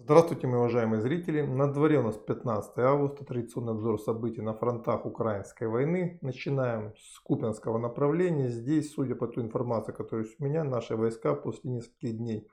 Здравствуйте, мои уважаемые зрители! На дворе у нас 15 августа, традиционный обзор событий на фронтах украинской войны. Начинаем с Купинского направления. Здесь, судя по той информации, которая есть у меня, наши войска после нескольких дней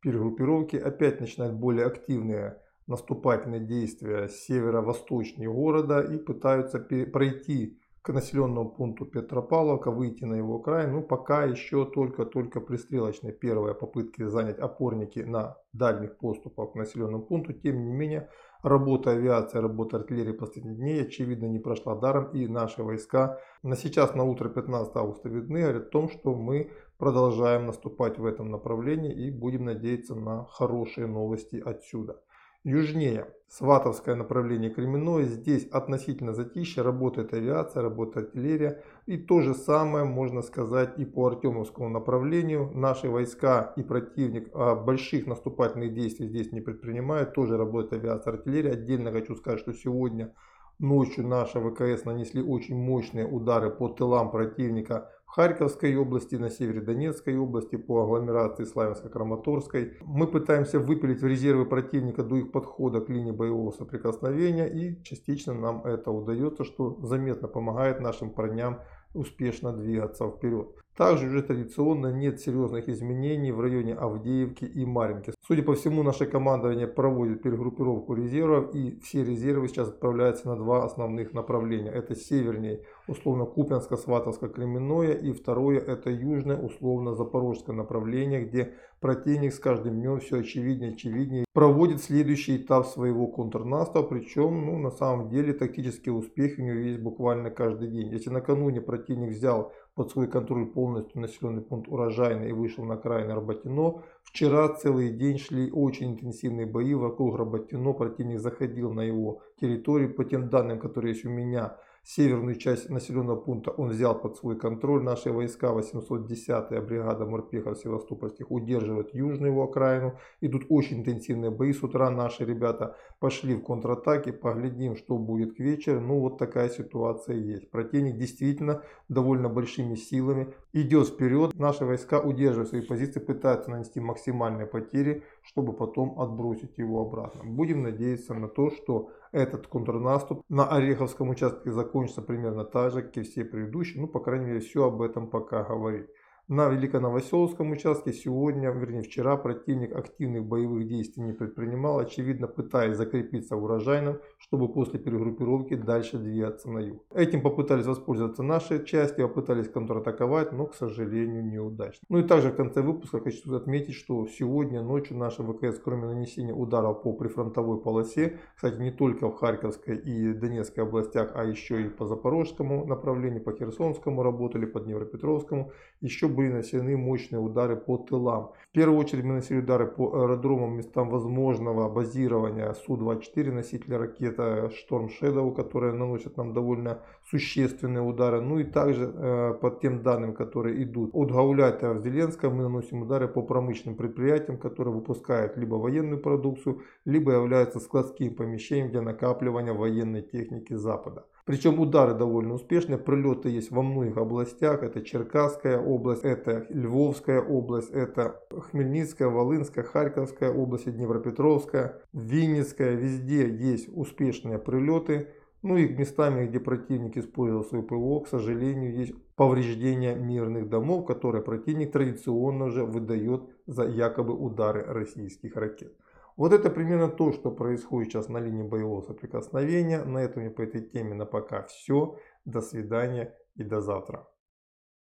перегруппировки опять начинают более активные наступательные действия северо-восточнее города и пытаются пройти к населенному пункту Петропавловка, выйти на его край. Ну, пока еще только-только пристрелочные первые попытки занять опорники на дальних поступах к населенному пункту. Тем не менее, работа авиации, работа артиллерии последних дней, очевидно, не прошла даром. И наши войска на сейчас, на утро 15 августа видны, говорят о том, что мы продолжаем наступать в этом направлении и будем надеяться на хорошие новости отсюда. Южнее Сватовское направление Кременное. Здесь относительно затища, работает авиация, работает артиллерия. И то же самое можно сказать и по Артемовскому направлению. Наши войска и противник а больших наступательных действий здесь не предпринимают. Тоже работает авиация, артиллерия. Отдельно хочу сказать, что сегодня ночью наши ВКС нанесли очень мощные удары по тылам противника Харьковской области, на севере Донецкой области, по агломерации Славянско-Краматорской. Мы пытаемся выпилить в резервы противника до их подхода к линии боевого соприкосновения и частично нам это удается, что заметно помогает нашим парням успешно двигаться вперед. Также уже традиционно нет серьезных изменений в районе Авдеевки и Маринки. Судя по всему, наше командование проводит перегруппировку резервов и все резервы сейчас отправляются на два основных направления. Это севернее, условно Купянско, Сватовско, Кременное и второе это южное, условно Запорожское направление, где противник с каждым днем все очевиднее очевиднее проводит следующий этап своего контрнаступа. Причем ну, на самом деле тактические успехи у него есть буквально каждый день. Если накануне противник взял под свой контроль полностью населенный пункт Урожайный и вышел на окраины Работино. Вчера целый день шли очень интенсивные бои вокруг Работино. Противник заходил на его территорию. По тем данным, которые есть у меня, Северную часть населенного пункта он взял под свой контроль. Наши войска 810-я бригада морпехов севастопольских удерживают южную его окраину. Идут очень интенсивные бои. С утра наши ребята пошли в контратаке. Поглядим, что будет к вечеру. Ну вот такая ситуация есть. Противник действительно довольно большими силами идет вперед. Наши войска удерживают свои позиции, пытаются нанести максимальные потери, чтобы потом отбросить его обратно. Будем надеяться на то, что этот контрнаступ на Ореховском участке закончится примерно так же, как и все предыдущие. Ну, по крайней мере, все об этом пока говорит. На Великоновоселовском участке сегодня, вернее вчера, противник активных боевых действий не предпринимал, очевидно пытаясь закрепиться в урожайном, чтобы после перегруппировки дальше двигаться на юг. Этим попытались воспользоваться наши части, попытались контратаковать, но, к сожалению, неудачно. Ну и также в конце выпуска хочу отметить, что сегодня ночью наши ВКС, кроме нанесения ударов по прифронтовой полосе, кстати, не только в Харьковской и Донецкой областях, а еще и по Запорожскому направлению, по Херсонскому работали, по Днепропетровскому, еще были нанесены мощные удары по тылам. В первую очередь мы нанесли удары по аэродромам, местам возможного базирования Су-24, носителя ракеты Шторм Shadow, которые наносят нам довольно существенные удары. Ну и также э, по тем данным, которые идут от Гауляйта в Зеленском, мы наносим удары по промышленным предприятиям, которые выпускают либо военную продукцию, либо являются складским помещением для накапливания военной техники Запада. Причем удары довольно успешные, прилеты есть во многих областях. Это Черкасская область, это Львовская область, это Хмельницкая, Волынская, Харьковская область, Днепропетровская, Винницкая. Везде есть успешные прилеты. Ну и местами, где противник использовал свой ПВО, к сожалению, есть повреждения мирных домов, которые противник традиционно уже выдает за якобы удары российских ракет. Вот это примерно то, что происходит сейчас на линии боевого соприкосновения. На этом и по этой теме на пока все. До свидания и до завтра.